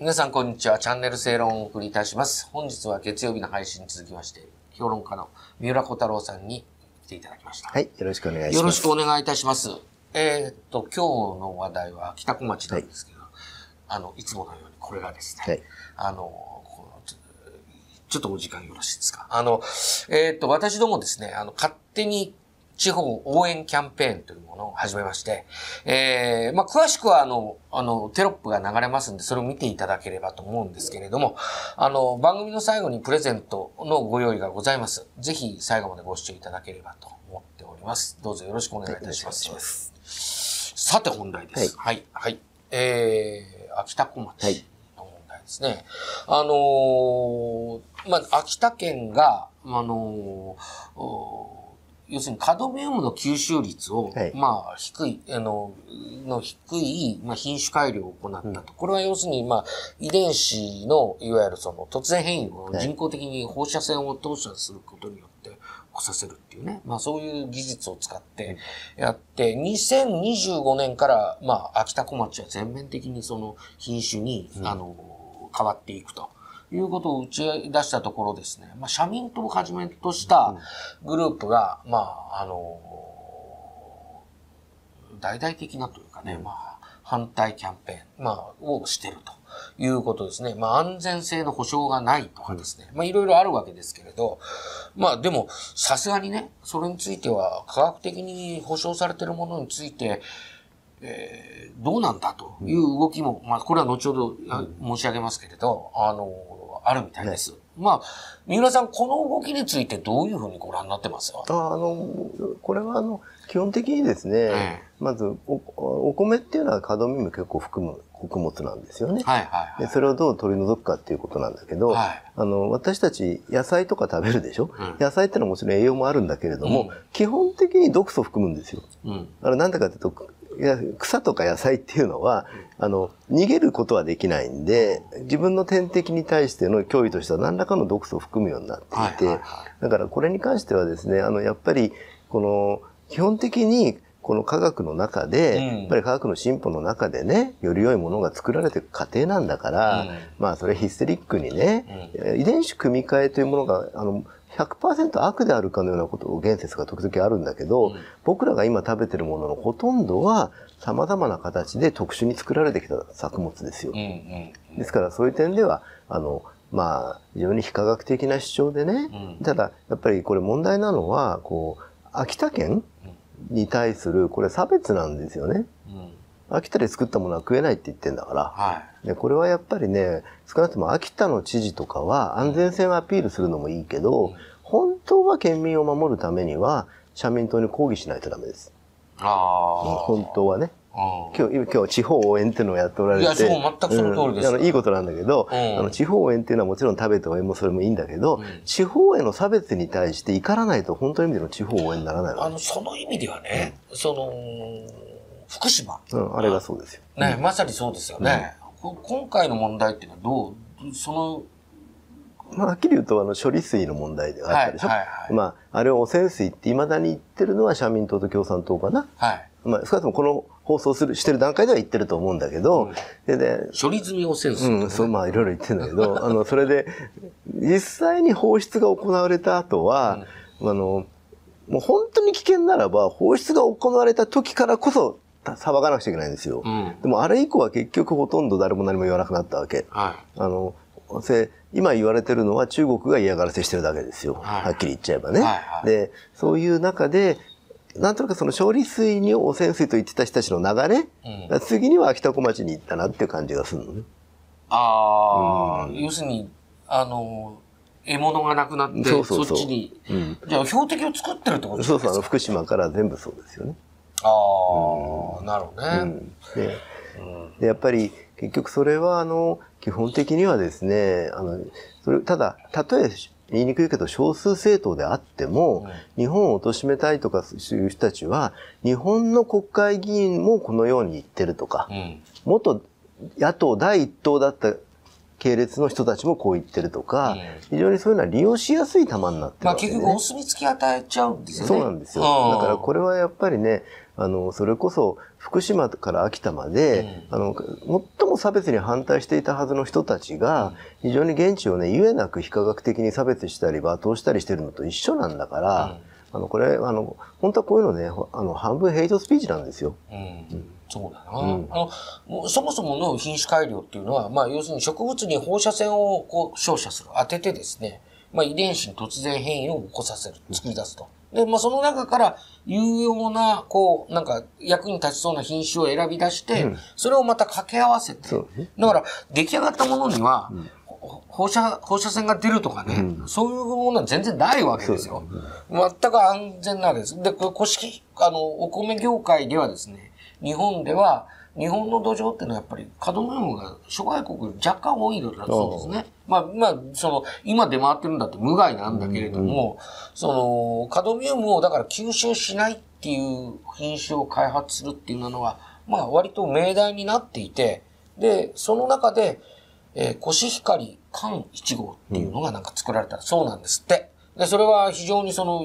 皆さんこんにちは。チャンネル正論をお送りいたします。本日は月曜日の配信に続きまして、評論家の三浦小太郎さんに来ていただきました。はい、よろしくお願いします。よろしくお願いいたします。えーっと、今日の話題は北小町なんですけど、あの、いつものようにこれがですね、はいあの、ちょっとお時間よろしいですか？あの、えーっと、私どもですね、あの、勝手に地方応援キャンペーンというものを始めまして、えー、まあ、詳しくはあの、あの、テロップが流れますんで、それを見ていただければと思うんですけれども、あの、番組の最後にプレゼントのご用意がございます。ぜひ最後までご視聴いただければと思っております。どうぞよろしくお願いいたします。はいますさて本題です。はい。はい。えー、秋田小町はいの問題ですね。あのーまあ、秋田県が、あのーお要するにカドミウムの吸収率を、はいまあ、低い、あの、の低い、まあ、品種改良を行ったと。これは要するに、まあ、遺伝子の、いわゆるその、突然変異を人工的に放射線を投射することによって、起こさせるっていうね。まあ、そういう技術を使ってやって、2025年から、まあ、秋田小町は全面的にその品種に、あの、変わっていくと。いうことを打ち出したところですね、まあ、社民党をはじめとしたグループが、まあ、あの、大々的なというかね、まあ、反対キャンペーン、まあ、をしてるということですね。まあ、安全性の保証がないとかですね。まあ、いろいろあるわけですけれど、まあ、でも、さすがにね、それについては、科学的に保証されているものについて、えーどうなんだという動きも、まあ、これは後ほどあ申し上げますけれど、あの、あるみたいです。まあ、三浦さん、この動きについてどういうふうにご覧になってますかああの、これはあの、基本的にですね、ええまずお、お米っていうのはカドミウム結構含む穀物なんですよね。はいはいはい。でそれをどう取り除くかっていうことなんだけど、はいあの私たち野菜とか食べるでしょ、うん野菜ってのはもちろん栄養もあるんだけれども、うん基本的に毒素を含むんですよ。うん。あれなんでかというと草とか野菜っていうのは、あの逃げることはできないんで自分の天敵に対しての脅威としては何らかの毒素を含むようになっていて、だからこれに関してはですねあのやっぱりこの基本的にこの科学の中で、うん。やっぱり科学の進歩の中でねより良いものが作られていく過程なんだから、うん。まあそれヒステリックにね、遺伝子組み換えというものがあの100%悪であるかのようなことを言説が時々あるんだけど、うん僕らが今食べてるもののほとんどは様々な形で特殊に作られてきた作物ですよ。うんうん。ですからそういう点ではあのまあ非常に非科学的な主張でね、うんただやっぱりこれ問題なのはこう秋田県に対するこれ差別なんですよね。うん。秋田で作ったものは食えないって言ってんだから。はい。でこれはやっぱりね少なくとも秋田の知事とかは安全性をアピールするのもいいけど、うん本当は県民を守るためには社民党に抗議しないとダメです。ああ。本当はね。うん。今日、今日地方応援っていうのをやっておられて。いやそう全くその通りですうんあのいいことなんだけど、うんあの地方応援っていうのはもちろん食べて応援もそれもいいんだけど、うん地方への差別に対して怒らないと本当の意味での地方応援にならないわあの、その意味ではね、その、福島。け、うん、あれがそうですよ。ね、まさにそうですよね。こ今回の問題っていうのはどう、その、まあ、はっきり言うとあの処理水の問題ではあったでしょ。はいはいはいまあ、あれを汚染水って未だに言ってるのは社民党と共産党かな。はい。まあ、少なくともこの放送する、してる段階では言ってると思うんだけど、で、で、処理済み汚染水、うん、そう、まあ、いろいろ言ってるんだけど、あの、それで、実際に放出が行われた後は、あの、もう本当に危険ならば、放出が行われた時からこそ、た騒がなくちゃいけないんですよ。うん。でも、あれ以降は結局ほとんど誰も何も言わなくなったわけ。はあの、せ今言われてるのは中国が嫌がらせしてるだけですよ。はいはっきり言っちゃえばね。はいはいで、そういう中で、なんとなくその処理水に汚染水と言ってた人たちの流れ、うん次には秋田小町に行ったなっていう感じがするのね。ああ、うん要するに、あの、獲物がなくなって、そうそうそうっちに、うん。じゃあ標的を作ってるってことですか？そうそう、あの福島から全部そうですよね。ああ、なるほどね。うん。で、うんでやっぱり結局それはあの基本的にはですねあのそれただたとえ言いにくいけど少数政党であっても、日本を貶めたいとかいう人たちは日本の国会議員もこのように言ってるとか、うん。元野党第一党だった系列の人たちもこう言ってるとか、うん非常にそういうのは利用しやすい球になってるまあわけで、ね。結局お墨付き与えちゃうんですよね。そうなんですよ。だからこれ、れはやっぱりね、あの、それこそ福島から秋田まで、うん、あの、最も差別に反対していたはずの人たちが、非常に現地をね、ゆえなく非科学的に差別したり罵倒したりしてるのと一緒なんだから、うん、あの、これ、あの、本当はこういうのね、あの、半分ヘイトスピーチなんですよ。うん。そうだな、うん、あの。そもそもの品種改良っていうのは、まあ、要するに植物に放射線をこう照射する、当ててですね、まあ、遺伝子に突然変異を起こさせる、作り出すと。で、まあ、その中から有用な、こう、なんか、役に立ちそうな品種を選び出して、うん、それをまた掛け合わせて。だから、出来上がったものには、うん放射、放射線が出るとかね、うん、そういうものは全然ないわけですよ。全く安全なわけです。で、これ、古式、あの、お米業界ではですね、日本では、日本の土壌っていうのはやっぱりカドミウムが諸外国若干多いのだそうですね。まあ、まあ、その、今出回ってるんだって無害なんだけれども、うんうん、その、カドミウムをだから吸収しないっていう品種を開発するっていうのは、まあ割と命題になっていて、で、その中で、えー、コシヒカリ缶1号っていうのがなんか作られたそうなんですって。で、それは非常にその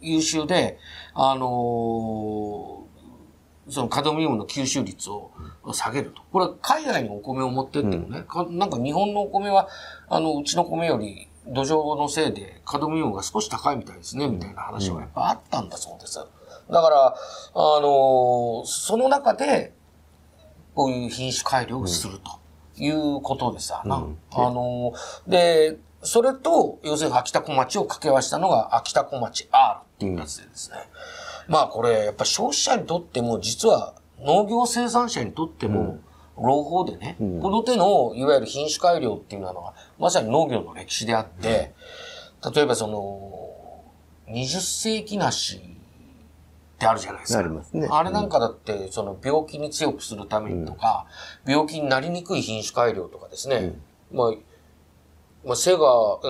優秀で、あのーそのカドミウムの吸収率を下げると。これ海外にお米を持ってってもね、うん、なんか日本のお米は、あの、うちの米より土壌のせいでカドミウムが少し高いみたいですね、みたいな話はやっぱあったんだそうです。だから、あの、その中で、こういう品種改良をするということですわな。うん、あの、で、それと、要するに秋田小町を掛け合わせたのが秋田小町 R っていうやつでですね。うんまあこれ、やっぱ消費者にとっても、実は農業生産者にとっても、朗報でね、うん、この手の、いわゆる品種改良っていうのは、まさに農業の歴史であって、例えばその、20世紀梨ってあるじゃないですか。ありますね。あれなんかだって、その病気に強くするためにとか、うん、病気になりにくい品種改良とかですね、うん、まあ、まあ、背が、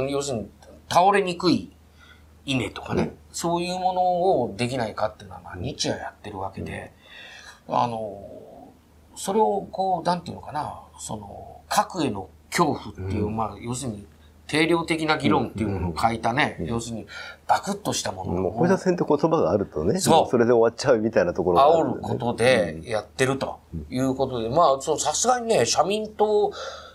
要するに倒れにくい稲とかね、そういうものをできないかっていうのは、まあ、日夜やってるわけで、あの、それをこう、なんていうのかな、その、核への恐怖っていう、まあ、要するに、定量的な議論っていうものを書いたね、要するに、バクッとしたものを。放射線って言葉があるとね、そう。それで終わっちゃうみたいなところがある、ね。煽ることでやってるということで、まあ、さすがにね、社民党、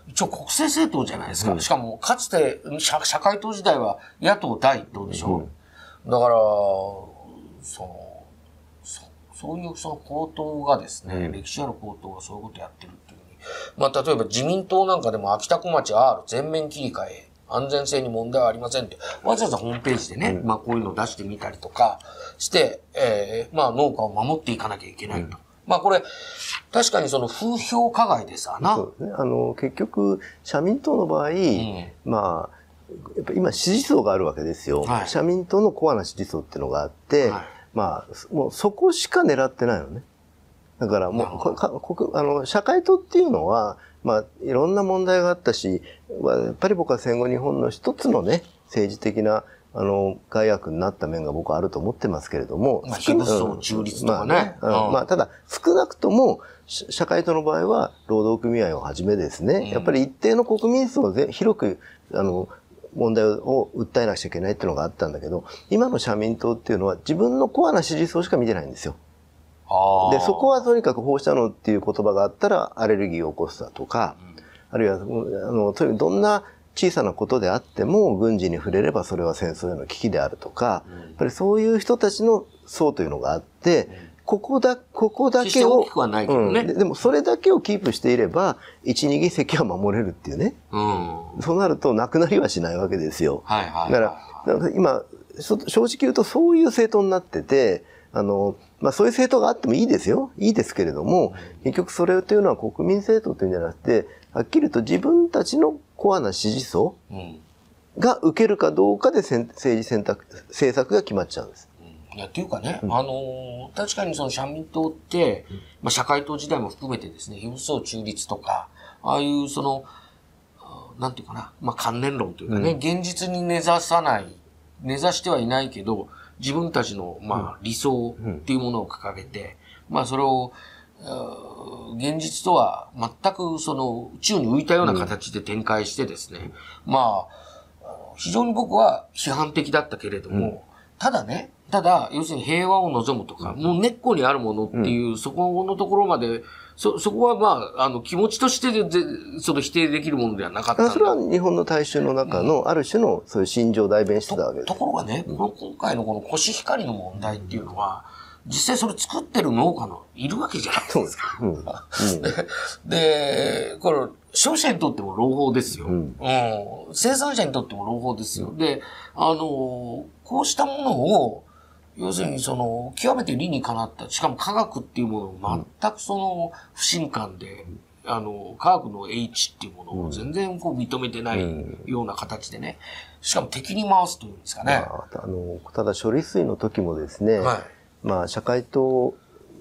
一応国政政党じゃないですか。うん、しかも、かつて社、社会党時代は野党第一党でしょ。うん、だから、その、そそういうその高等がですね、うん、歴史ある高等がそういうことやってるっていうふうに。まあ、例えば自民党なんかでも秋田小町 R 全面切り替え、安全性に問題はありませんって、わざわざホームページでね、まあこういうのを出してみたりとかして、えー、まあ農家を守っていかなきゃいけないと。まあこれ、確かにその風評加害ですわな。そうですね。あの、結局、社民党の場合、うん、まあ、やっぱ今支持層があるわけですよ。はい、社民党のコアな支持層っていうのがあって、はい、まあ、もうそこしか狙ってないのね。だからもう、か国あの社会党っていうのは、まあ、いろんな問題があったし、やっぱり僕は戦後日本の一つのね、政治的なあの、害悪になった面が僕はあると思ってますけれども。まあ、中立とかね。まあ、ただ、少なくとも、社会党の場合は、労働組合をはじめですね、うん、やっぱり一定の国民層で広く、あの、問題を訴えなくちゃいけないっていうのがあったんだけど、今の社民党っていうのは自分のコアな支持層しか見てないんですよ。で、そこはとにかく放射能っていう言葉があったらアレルギーを起こすだとか、うん、あるいは、あの、とにどんな小さなことであっても軍事に触れればそれは戦争への危機であるとか、やっぱりそういう人たちの層というのがあって、ここだ、ここだけを、ねうんで、でもそれだけをキープしていれば、一、二議席は守れるっていうね。うん、そうなると、なくなりはしないわけですよ。はいはい、だから、から今、正直言うとそういう政党になってて、あの、まあそういう政党があってもいいですよ。いいですけれども、結局それというのは国民政党というんじゃなくて、はっきりと自分たちのコアな支持層が受けるかどうかで政治選択、政策が決まっちゃうんです。いや、っていうかね、うん、あの確かにその社民党って、まあ、社会党時代も含めてですね、非武装中立とか、ああいうその、なんていうかな、まあ、関連論というかね、うん、現実に根ざさない、根ざしてはいないけど、自分たちの、まあ、理想っていうものを掲げて、まあ、それを、現実とは全くその宇宙に浮いたような形で展開してですね、うん、まあ、非常に僕は批判的だったけれども、うん、ただね、ただ、要するに平和を望むとか、もう根っこにあるものっていう、そこのところまで、そ、そこはまあ、あの、気持ちとしてで、ぜその否定できるものではなかったそれは日本の大衆の中のある種のそういう心情を代弁してたわけですと。ころがね、この今回のこのコシヒカリの問題っていうのは、実際それ作ってる農家のいるわけじゃないですか。うん。うんで、これ、消費者にとっても朗報ですよ。んうん生産者にとっても朗報ですよ。で、あの、こうしたものを、要するにその、極めて理にかなった、しかも科学っていうものを全くその、不信感で、あの、科学の H っていうものを全然こう認めてないような形でね、しかも敵に回すというんですかね。まああの、ただ処理水の時もですね、はい。まあ社会党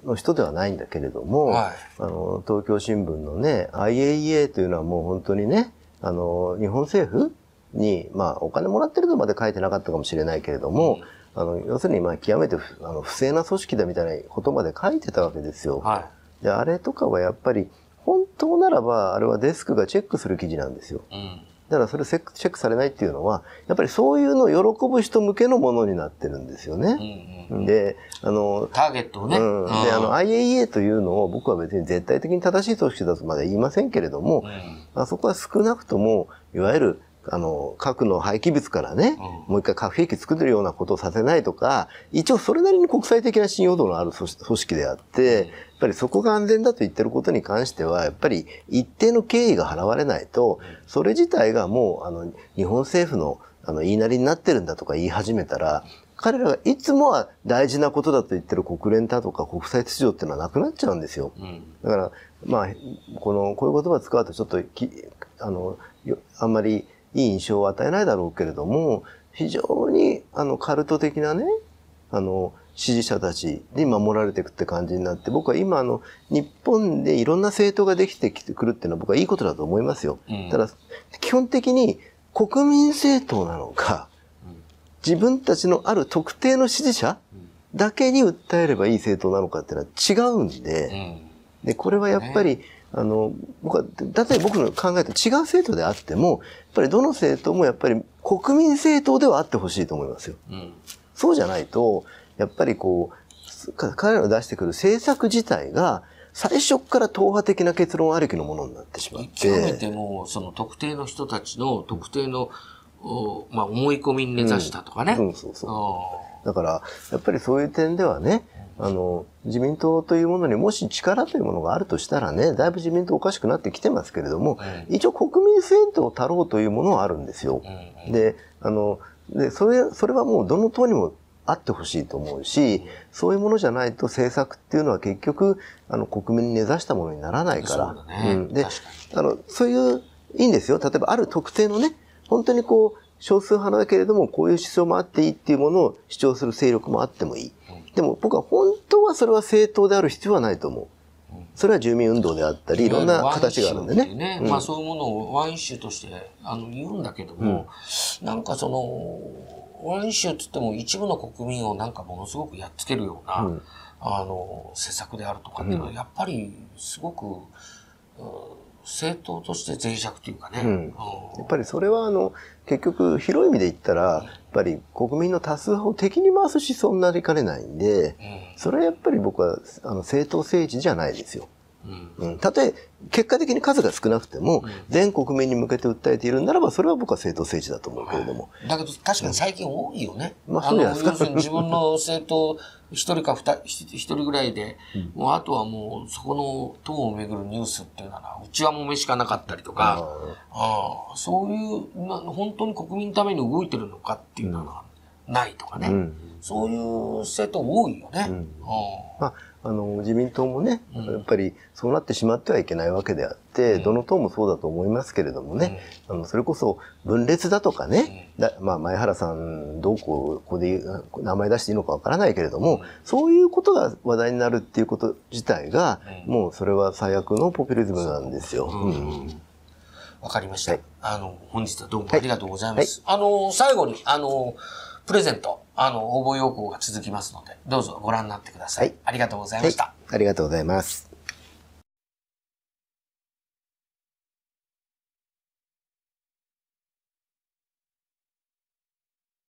の人ではないんだけれども、はい。あの、東京新聞のね、IAEA というのはもう本当にね、あの、日本政府に、まあお金もらってるとまで書いてなかったかもしれないけれども、あの、要するにまあ極めて不あの不正な組織だみたいなことまで書いてたわけですよ。はで、あれとかはやっぱり、本当ならば、あれはデスクがチェックする記事なんですよ。い。うん。だからそれチェックチェックされないっていうのは、やっぱりそういうのを喜ぶ人向けのものになってるんですようね。んうん。で、あの、ターゲットをね。うん。で、あの、IAEA というのを僕は別に絶対的に正しい組織だとまでは言いませんけれども、うんあそこは少なくとも、いわゆる、あの、核の廃棄物からね、うんもう一回核兵器作るようなことをさせないとか、一応それなりに国際的な信用度のある組織であって、やっぱりそこが安全だと言ってることに関しては、やっぱり一定の敬意が払われないと、それ自体がもう、あの、日本政府の、あの、言いなりになってるんだとか言い始めたら、彼らがいつもは大事なことだと言ってる国連だとか国際秩序っていうのはなくなっちゃうんですよ。うん。だから、まあ、この、こういう言葉を使うとちょっとき、あの、よあんまりいい印象を与えないだろうけれども、非常に、あの、カルト的なね、あの、支持者たちに守られていくって感じになって、僕は今、あの、日本でいろんな政党ができてきてくるっていうのは僕はいいことだと思いますよ。うんただ、基本的に国民政党なのか、自分たちのある特定の支持者だけに訴えればいい政党なのかっていうのは違うんで、うん。で、これはやっぱり、あの、僕は、例えば僕の考えと違う政党であっても、やっぱりどの政党もやっぱり国民政党ではあってほしいと思いますよ。うん。そうじゃないと、やっぱりこう、か彼らの出してくる政策自体が、最初から党派的な結論ありきのものになってしまって。極めてもう、その特定の人たちの特定の、おまあ、思い込みに根ざしたとかね。うん、そうそう。あだから、やっぱりそういう点ではね、あの、自民党というものにもし力というものがあるとしたらね、だいぶ自民党おかしくなってきてますけれども、う一応国民政党たろうというものはあるんですよ。で、あの、で、それ、それはもうどの党にもあってほしいと思うし、そういうものじゃないと政策っていうのは結局、あの、国民に根ざしたものにならないから。そうだねんで、確あの、そういう、いいんですよ。例えば、ある特定のね、本当にこう、少数派だけれども、こういう思想もあっていいっていうものを主張する勢力もあってもいい。でも僕は本当はそれは政党である必要はないと思う。それは住民運動であったり、いろんな形があるんでワイン酒っていうね。まあそういうものをワイン酒としてあの言うんだけども、なんかその、ワイン酒って言っても一部の国民をなんかものすごくやっつけるような、うん。あの、施策であるとかっていうのは、やっぱりすごく、うん政党として脆弱というかね。うんうんやっぱりそれはあの、結局広い意味で言ったら、やっぱり国民の多数派を敵に回す思想になりかねないんで、それはやっぱり僕はあの政党政治じゃないですよ。うん。たとえ結果的に数が少なくても、全国民に向けて訴えているならば、それは僕は政党政治だと思うけれども。だけど確かに最近多いよね。まああの、そうですか要するに自分の政党一人か二人、一人ぐらいで、もうあとはもうそこの党をめぐるニュースっていうのは、うちはもめしかなかったりとか、ああそういうな、本当に国民のために動いてるのかっていうのはないとかね。うん。そういう政党多いよね。あの、自民党もね、やっぱりそうなってしまってはいけないわけであって、どの党もそうだと思いますけれどもね、あの、それこそ分裂だとかね、だまあ、前原さん、どうこう、ここで名前出していいのかわからないけれども、そういうことが話題になるっていうこと自体が、もうそれは最悪のポピュリズムなんですよ。うん。わかりました。はい。あの、本日はどうもありがとうございます。あの、最後に、あの、プレゼント、あの、応募要項が続きますので、どうぞご覧になってください。はいありがとうございはいました。ありがとうございます。